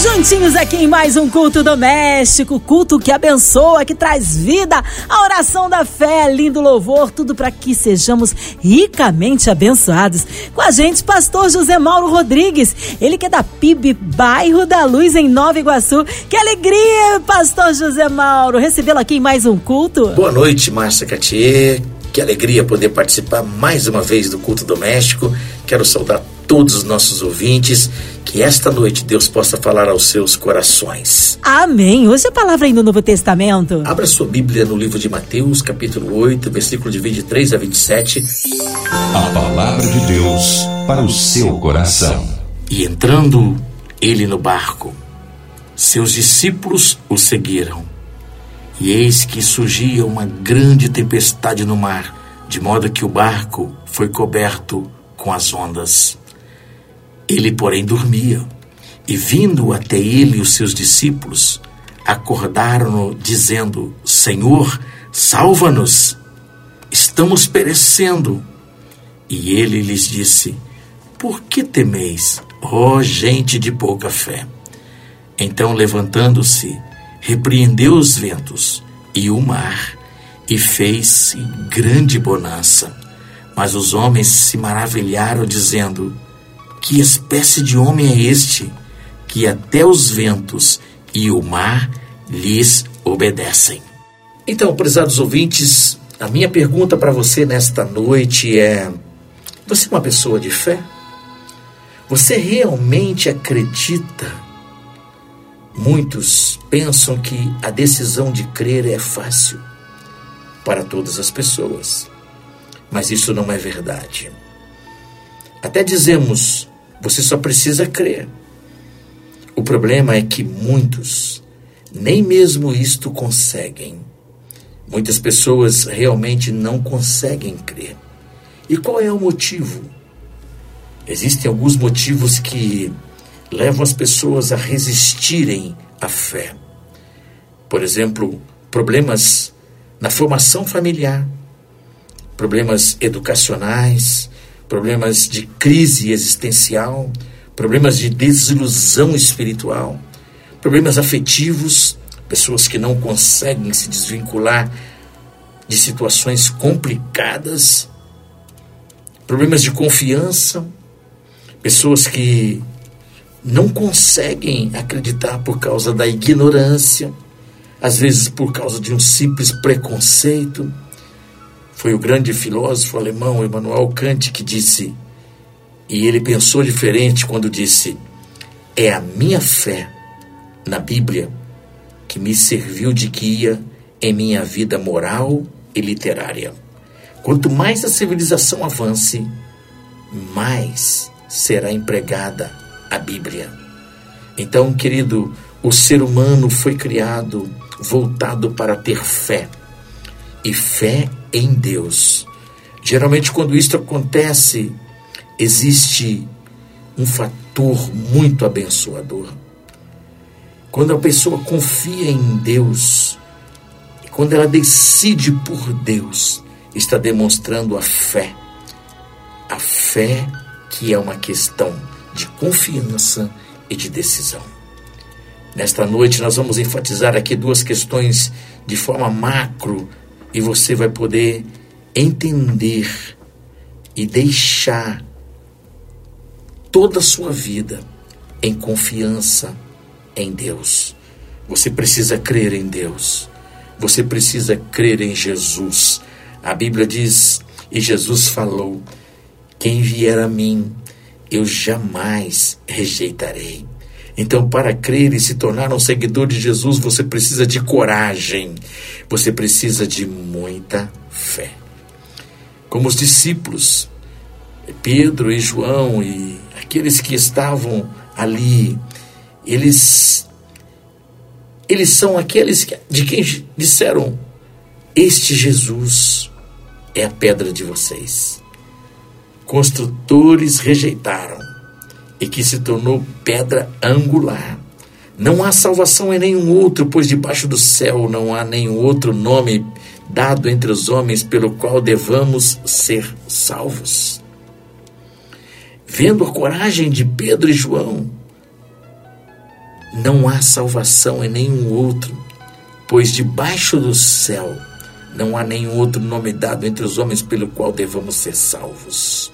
Juntinhos aqui em mais um culto doméstico, culto que abençoa, que traz vida, a oração da fé, lindo louvor, tudo para que sejamos ricamente abençoados. Com a gente, pastor José Mauro Rodrigues, ele que é da PIB, bairro da Luz, em Nova Iguaçu. Que alegria, pastor José Mauro, recebê-lo aqui em mais um culto. Boa noite, Márcia Catier. Que alegria poder participar mais uma vez do culto doméstico. Quero saudar todos os nossos ouvintes. Que esta noite Deus possa falar aos seus corações. Amém. Hoje a palavra aí no Novo Testamento. Abra sua Bíblia no livro de Mateus, capítulo 8, versículo de 23 a 27. A palavra de Deus para o seu coração. E entrando ele no barco, seus discípulos o seguiram. E eis que surgia uma grande tempestade no mar, de modo que o barco foi coberto com as ondas. Ele, porém, dormia. E vindo até ele os seus discípulos, acordaram-no, dizendo: Senhor, salva-nos, estamos perecendo. E ele lhes disse: Por que temeis, ó gente de pouca fé? Então, levantando-se, repreendeu os ventos e o mar, e fez-se grande bonança. Mas os homens se maravilharam, dizendo: que espécie de homem é este que até os ventos e o mar lhes obedecem? Então, prezados ouvintes, a minha pergunta para você nesta noite é: você é uma pessoa de fé? Você realmente acredita? Muitos pensam que a decisão de crer é fácil para todas as pessoas, mas isso não é verdade. Até dizemos, você só precisa crer. O problema é que muitos nem mesmo isto conseguem. Muitas pessoas realmente não conseguem crer. E qual é o motivo? Existem alguns motivos que levam as pessoas a resistirem à fé. Por exemplo, problemas na formação familiar, problemas educacionais, problemas de crise existencial, problemas de desilusão espiritual, problemas afetivos, pessoas que não conseguem se desvincular de situações complicadas, problemas de confiança, pessoas que não conseguem acreditar por causa da ignorância, às vezes por causa de um simples preconceito foi o grande filósofo alemão Immanuel Kant que disse, e ele pensou diferente quando disse: É a minha fé na Bíblia que me serviu de guia em minha vida moral e literária. Quanto mais a civilização avance, mais será empregada a Bíblia. Então, querido, o ser humano foi criado voltado para ter fé. E fé em Deus. Geralmente, quando isso acontece, existe um fator muito abençoador. Quando a pessoa confia em Deus, quando ela decide por Deus, está demonstrando a fé. A fé que é uma questão de confiança e de decisão. Nesta noite, nós vamos enfatizar aqui duas questões de forma macro e você vai poder entender e deixar toda a sua vida em confiança em Deus. Você precisa crer em Deus. Você precisa crer em Jesus. A Bíblia diz, e Jesus falou: Quem vier a mim, eu jamais rejeitarei. Então, para crer e se tornar um seguidor de Jesus, você precisa de coragem, você precisa de muita fé. Como os discípulos, Pedro e João e aqueles que estavam ali, eles eles são aqueles de quem disseram: Este Jesus é a pedra de vocês. Construtores rejeitaram, e que se tornou pedra angular. Não há salvação em nenhum outro, pois debaixo do céu não há nenhum outro nome dado entre os homens pelo qual devamos ser salvos. Vendo a coragem de Pedro e João, não há salvação em nenhum outro, pois debaixo do céu não há nenhum outro nome dado entre os homens pelo qual devamos ser salvos.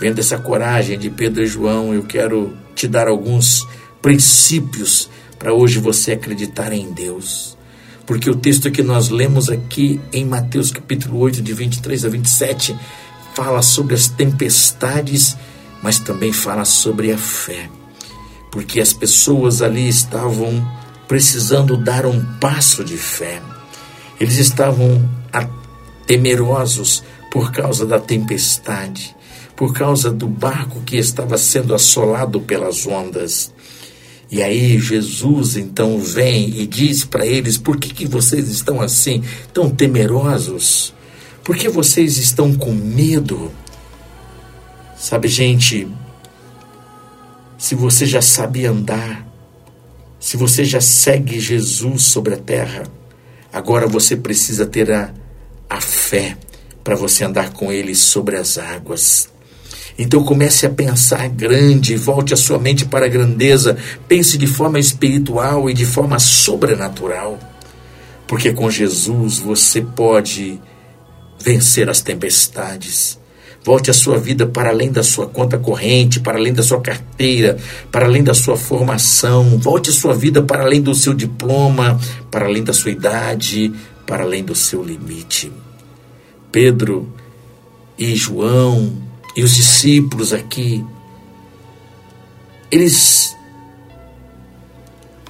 Vendo essa coragem de Pedro e João, eu quero te dar alguns princípios para hoje você acreditar em Deus. Porque o texto que nós lemos aqui em Mateus capítulo 8, de 23 a 27, fala sobre as tempestades, mas também fala sobre a fé. Porque as pessoas ali estavam precisando dar um passo de fé. Eles estavam temerosos por causa da tempestade, por causa do barco que estava sendo assolado pelas ondas. E aí Jesus então vem e diz para eles: por que, que vocês estão assim, tão temerosos? Por que vocês estão com medo? Sabe, gente, se você já sabe andar, se você já segue Jesus sobre a terra, agora você precisa ter a, a fé para você andar com Ele sobre as águas. Então comece a pensar grande, volte a sua mente para a grandeza, pense de forma espiritual e de forma sobrenatural. Porque com Jesus você pode vencer as tempestades. Volte a sua vida para além da sua conta corrente, para além da sua carteira, para além da sua formação. Volte a sua vida para além do seu diploma, para além da sua idade, para além do seu limite. Pedro e João e os discípulos aqui, eles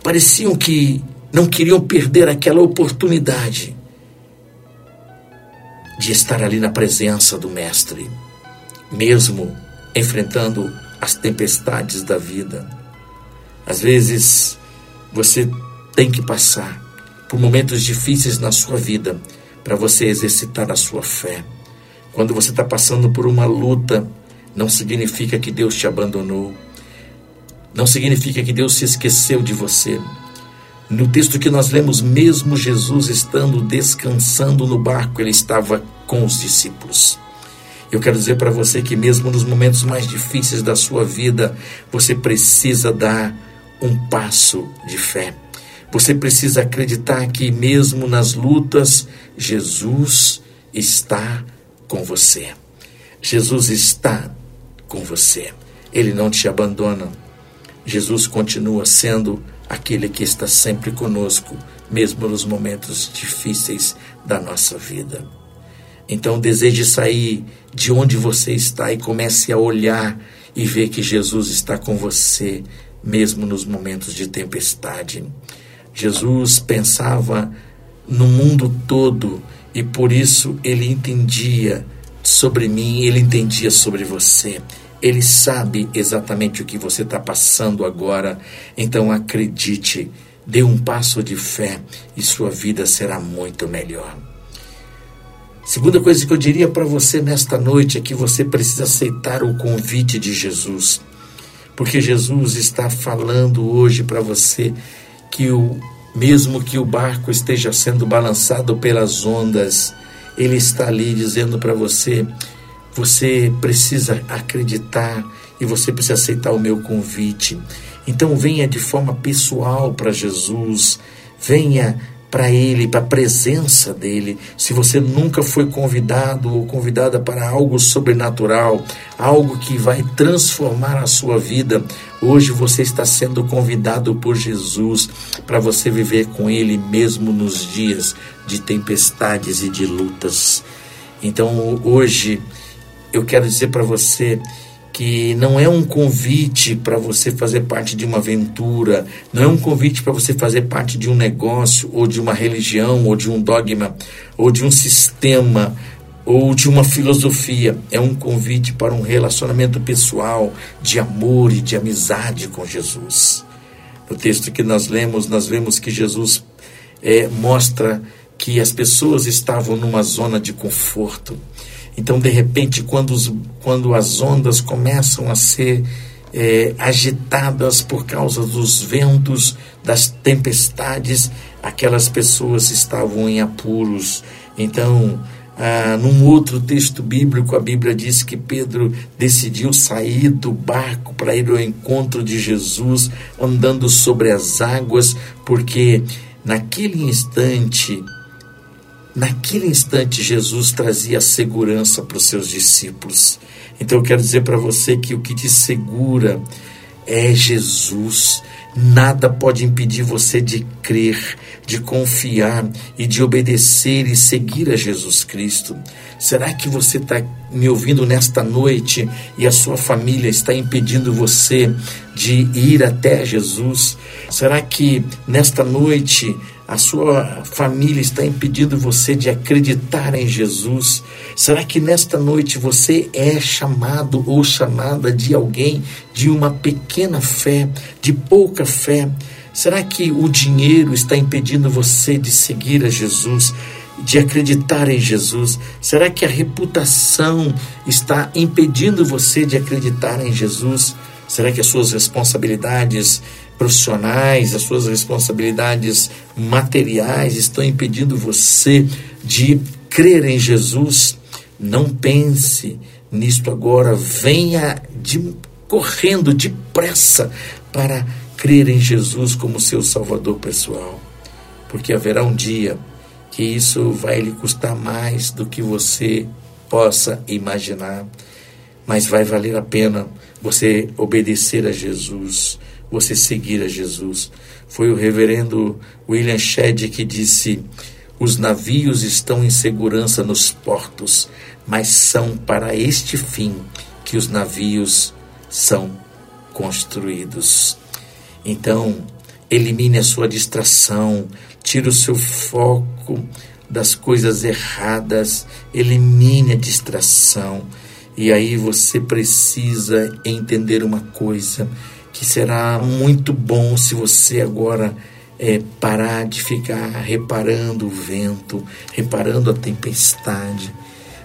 pareciam que não queriam perder aquela oportunidade de estar ali na presença do Mestre, mesmo enfrentando as tempestades da vida. Às vezes você tem que passar por momentos difíceis na sua vida para você exercitar a sua fé. Quando você está passando por uma luta, não significa que Deus te abandonou. Não significa que Deus se esqueceu de você. No texto que nós lemos, mesmo Jesus estando descansando no barco, ele estava com os discípulos. Eu quero dizer para você que, mesmo nos momentos mais difíceis da sua vida, você precisa dar um passo de fé. Você precisa acreditar que, mesmo nas lutas, Jesus está com você. Jesus está com você. Ele não te abandona. Jesus continua sendo aquele que está sempre conosco, mesmo nos momentos difíceis da nossa vida. Então deseje sair de onde você está e comece a olhar e ver que Jesus está com você, mesmo nos momentos de tempestade. Jesus pensava no mundo todo e por isso ele entendia sobre mim, ele entendia sobre você. Ele sabe exatamente o que você está passando agora. Então acredite, dê um passo de fé e sua vida será muito melhor. Segunda coisa que eu diria para você nesta noite é que você precisa aceitar o convite de Jesus. Porque Jesus está falando hoje para você que o mesmo que o barco esteja sendo balançado pelas ondas, ele está ali dizendo para você: você precisa acreditar e você precisa aceitar o meu convite. Então venha de forma pessoal para Jesus, venha para Ele, para a presença dEle. Se você nunca foi convidado ou convidada para algo sobrenatural, algo que vai transformar a sua vida, hoje você está sendo convidado por Jesus para você viver com Ele mesmo nos dias de tempestades e de lutas. Então hoje eu quero dizer para você que não é um convite para você fazer parte de uma aventura, não é um convite para você fazer parte de um negócio, ou de uma religião, ou de um dogma, ou de um sistema, ou de uma filosofia. É um convite para um relacionamento pessoal, de amor e de amizade com Jesus. No texto que nós lemos, nós vemos que Jesus é, mostra que as pessoas estavam numa zona de conforto então, de repente, quando, os, quando as ondas começam a ser é, agitadas por causa dos ventos, das tempestades, aquelas pessoas estavam em apuros. Então, ah, num outro texto bíblico, a Bíblia diz que Pedro decidiu sair do barco para ir ao encontro de Jesus, andando sobre as águas, porque naquele instante, naquele instante, Jesus trazia segurança para os seus discípulos. Então eu quero dizer para você que o que te segura é Jesus. Nada pode impedir você de crer, de confiar e de obedecer e seguir a Jesus Cristo. Será que você está me ouvindo nesta noite e a sua família está impedindo você de ir até Jesus? Será que nesta noite a sua família está impedindo você de acreditar em Jesus? Será que nesta noite você é chamado ou chamada de alguém de uma pequena fé, de pouca fé? Será que o dinheiro está impedindo você de seguir a Jesus? de acreditar em Jesus? Será que a reputação está impedindo você de acreditar em Jesus? Será que as suas responsabilidades profissionais, as suas responsabilidades materiais estão impedindo você de crer em Jesus, não pense nisto agora, venha de, correndo depressa para crer em Jesus como seu Salvador pessoal, porque haverá um dia que isso vai lhe custar mais do que você possa imaginar, mas vai valer a pena você obedecer a Jesus você seguir a Jesus. Foi o reverendo William Shedd que disse: os navios estão em segurança nos portos, mas são para este fim que os navios são construídos. Então, elimine a sua distração, tire o seu foco das coisas erradas, elimine a distração. E aí você precisa entender uma coisa: que será muito bom se você agora é, parar de ficar reparando o vento, reparando a tempestade.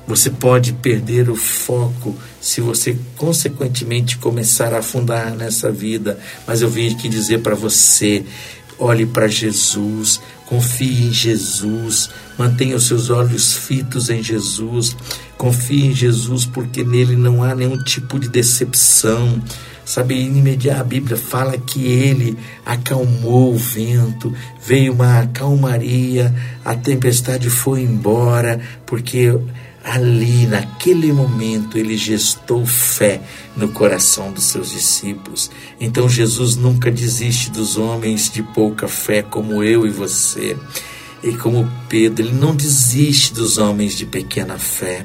Você pode perder o foco se você, consequentemente, começar a afundar nessa vida. Mas eu vim aqui dizer para você: olhe para Jesus, confie em Jesus, mantenha os seus olhos fitos em Jesus, confie em Jesus, porque nele não há nenhum tipo de decepção Sabe, imediato a Bíblia fala que ele acalmou o vento, veio uma calmaria, a tempestade foi embora, porque ali, naquele momento, ele gestou fé no coração dos seus discípulos. Então Jesus nunca desiste dos homens de pouca fé, como eu e você. E como Pedro, ele não desiste dos homens de pequena fé.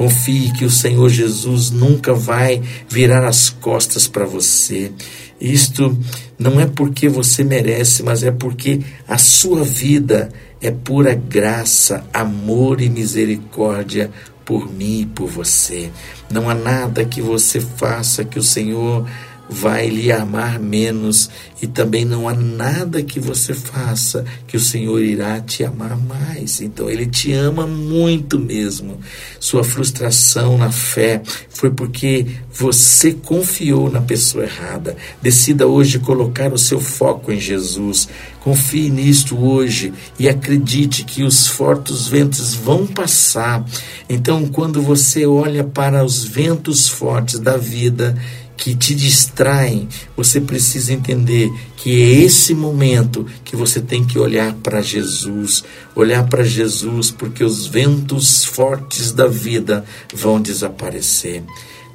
Confie que o Senhor Jesus nunca vai virar as costas para você. Isto não é porque você merece, mas é porque a sua vida é pura graça, amor e misericórdia por mim e por você. Não há nada que você faça que o Senhor vai lhe amar menos e também não há nada que você faça que o Senhor irá te amar mais. Então ele te ama muito mesmo. Sua frustração na fé foi porque você confiou na pessoa errada. Decida hoje colocar o seu foco em Jesus. Confie nisto hoje e acredite que os fortes ventos vão passar. Então, quando você olha para os ventos fortes da vida, que te distraem, você precisa entender que é esse momento que você tem que olhar para Jesus, olhar para Jesus, porque os ventos fortes da vida vão desaparecer.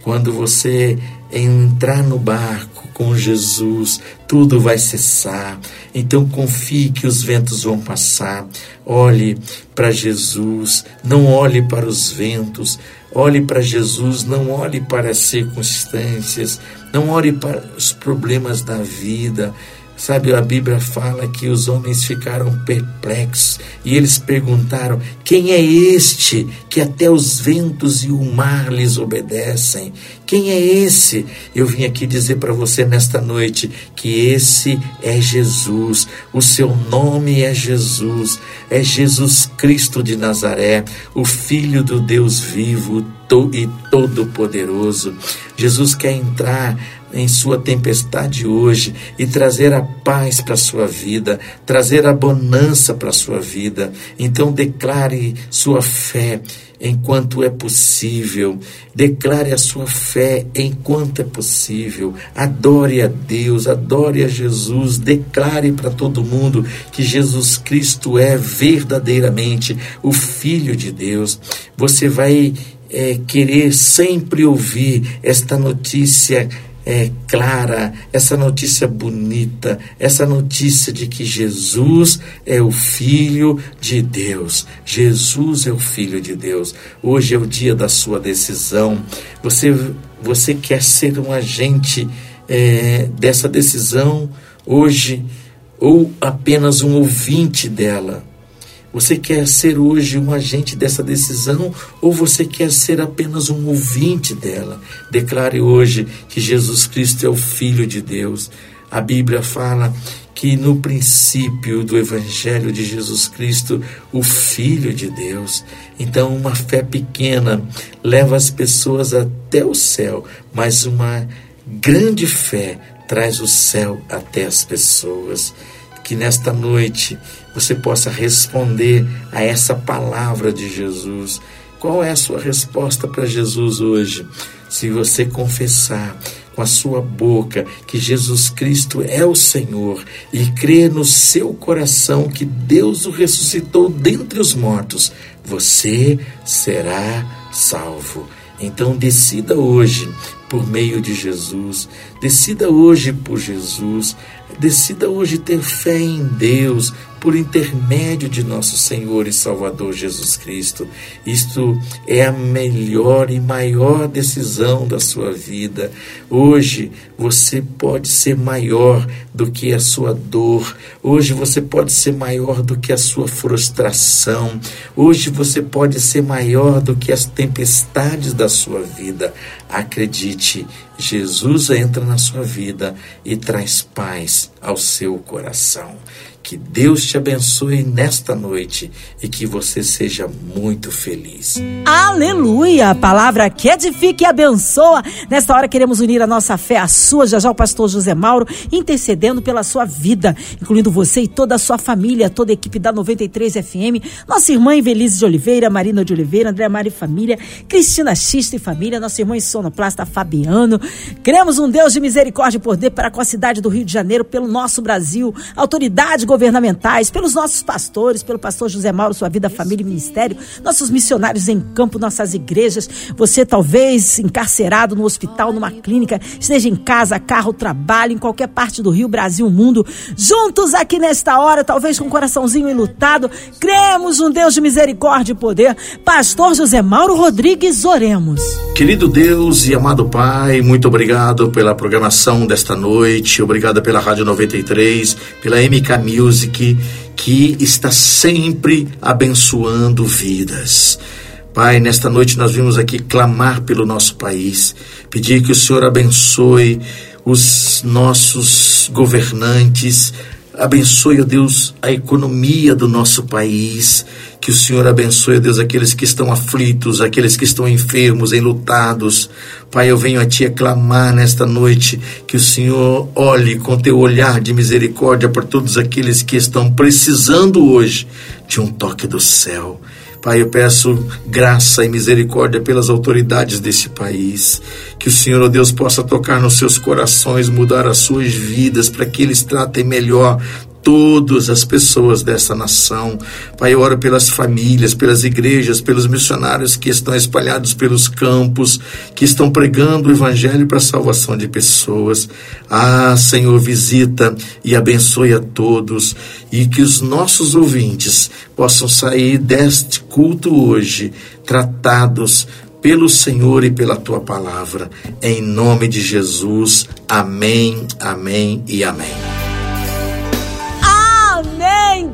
Quando você entrar no barco com Jesus, tudo vai cessar. Então confie que os ventos vão passar. Olhe para Jesus, não olhe para os ventos. Olhe para Jesus, não olhe para as circunstâncias, não olhe para os problemas da vida. Sabe, a Bíblia fala que os homens ficaram perplexos e eles perguntaram: quem é este que até os ventos e o mar lhes obedecem? Quem é esse? Eu vim aqui dizer para você nesta noite que esse é Jesus, o seu nome é Jesus, é Jesus Cristo de Nazaré, o Filho do Deus vivo e todo-poderoso. Jesus quer entrar em sua tempestade hoje e trazer a paz para a sua vida, trazer a bonança para a sua vida. Então declare sua fé enquanto é possível. Declare a sua fé enquanto é possível. Adore a Deus, adore a Jesus. Declare para todo mundo que Jesus Cristo é verdadeiramente o Filho de Deus. Você vai é, querer sempre ouvir esta notícia é, clara, essa notícia bonita, essa notícia de que Jesus é o Filho de Deus. Jesus é o Filho de Deus. Hoje é o dia da sua decisão. Você, você quer ser um agente é, dessa decisão hoje ou apenas um ouvinte dela? Você quer ser hoje um agente dessa decisão ou você quer ser apenas um ouvinte dela? Declare hoje que Jesus Cristo é o Filho de Deus. A Bíblia fala que no princípio do Evangelho de Jesus Cristo, o Filho de Deus. Então, uma fé pequena leva as pessoas até o céu, mas uma grande fé traz o céu até as pessoas. Que nesta noite você possa responder a essa palavra de Jesus. Qual é a sua resposta para Jesus hoje? Se você confessar com a sua boca que Jesus Cristo é o Senhor e crer no seu coração que Deus o ressuscitou dentre os mortos, você será salvo. Então decida hoje por meio de Jesus, decida hoje por Jesus, decida hoje ter fé em Deus, por intermédio de nosso Senhor e Salvador Jesus Cristo. Isto é a melhor e maior decisão da sua vida. Hoje você pode ser maior do que a sua dor. Hoje você pode ser maior do que a sua frustração. Hoje você pode ser maior do que as tempestades da sua vida. Acredite, Jesus entra na sua vida e traz paz ao seu coração. Que Deus te abençoe nesta noite e que você seja muito feliz. Aleluia! A palavra que edifica e abençoa. Nesta hora queremos unir a nossa fé à sua, já já o pastor José Mauro, intercedendo pela sua vida, incluindo você e toda a sua família, toda a equipe da 93 FM, nossa irmã Evelise de Oliveira, Marina de Oliveira, André Mari Família, Cristina Xista e Família, nossa irmã sonoplasta Fabiano. Queremos um Deus de misericórdia e poder para com a cidade do Rio de Janeiro, pelo nosso Brasil, autoridade governamentais, pelos nossos pastores, pelo pastor José Mauro, sua vida, família e ministério, nossos missionários em campo, nossas igrejas. Você talvez encarcerado no hospital, numa clínica, esteja em casa, carro, trabalho, em qualquer parte do Rio, Brasil, mundo. Juntos aqui nesta hora, talvez com um coraçãozinho enlutado, cremos um Deus de misericórdia e poder. Pastor José Mauro Rodrigues, oremos. Querido Deus e amado Pai, muito obrigado pela programação desta noite, obrigado pela Rádio 93, pela MK Music, que está sempre abençoando vidas. Pai, nesta noite nós vimos aqui clamar pelo nosso país, pedir que o Senhor abençoe os nossos governantes, abençoe, ó Deus, a economia do nosso país, que o Senhor abençoe, ó Deus, aqueles que estão aflitos, aqueles que estão enfermos, enlutados. Pai, eu venho a Ti aclamar nesta noite que o Senhor olhe com Teu olhar de misericórdia para todos aqueles que estão precisando hoje de um toque do céu. Pai, eu peço graça e misericórdia pelas autoridades desse país. Que o Senhor, ó Deus, possa tocar nos seus corações, mudar as suas vidas, para que eles tratem melhor todas as pessoas dessa nação. Pai, eu oro pelas famílias, pelas igrejas, pelos missionários que estão espalhados pelos campos, que estão pregando o evangelho para a salvação de pessoas. Ah, Senhor, visita e abençoe a todos e que os nossos ouvintes possam sair deste culto hoje tratados pelo Senhor e pela tua palavra. Em nome de Jesus. Amém, amém e amém.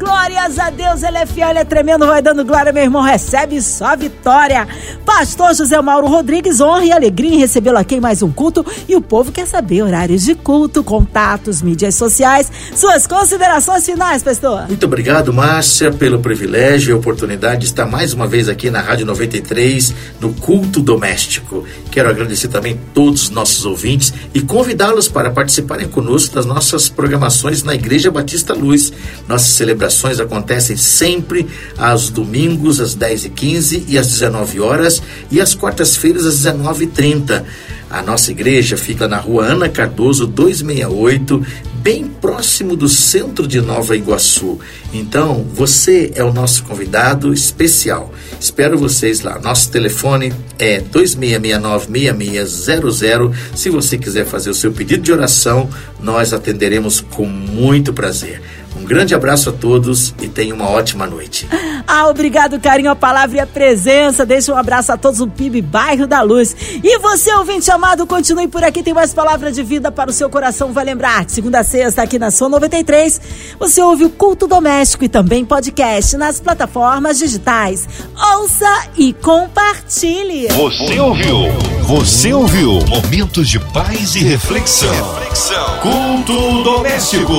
Glórias a Deus, ele é fiel, ele é tremendo, vai dando glória, meu irmão, recebe só vitória. Pastor José Mauro Rodrigues, honra e alegria em recebê-lo aqui em mais um culto. E o povo quer saber horários de culto, contatos, mídias sociais, suas considerações finais, pastor. Muito obrigado, Márcia, pelo privilégio e oportunidade de estar mais uma vez aqui na Rádio 93, no Culto Doméstico. Quero agradecer também todos os nossos ouvintes e convidá-los para participarem conosco das nossas programações na Igreja Batista Luz. Nossas celebrações acontecem sempre aos domingos, às 10h15 e às 19 horas e às quartas-feiras, às 19h30. A nossa igreja fica na rua Ana Cardoso 268, bem próximo do centro de Nova Iguaçu. Então, você é o nosso convidado especial. Espero vocês lá. Nosso telefone é 2669-6600. Se você quiser fazer o seu pedido de oração, nós atenderemos com muito prazer. Um grande abraço a todos e tenham uma ótima noite. Ah, obrigado, carinho, a palavra e a presença. Deixa um abraço a todos o PIB Bairro da Luz. E você, ouvinte amado, continue por aqui, tem mais palavra de vida para o seu coração. Vai lembrar, de segunda a sexta, aqui na sua 93, você ouve o Culto Doméstico e também podcast nas plataformas digitais. Ouça e compartilhe. Você ouviu? Você ouviu? Momentos de paz e reflexão. reflexão. Culto doméstico.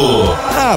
A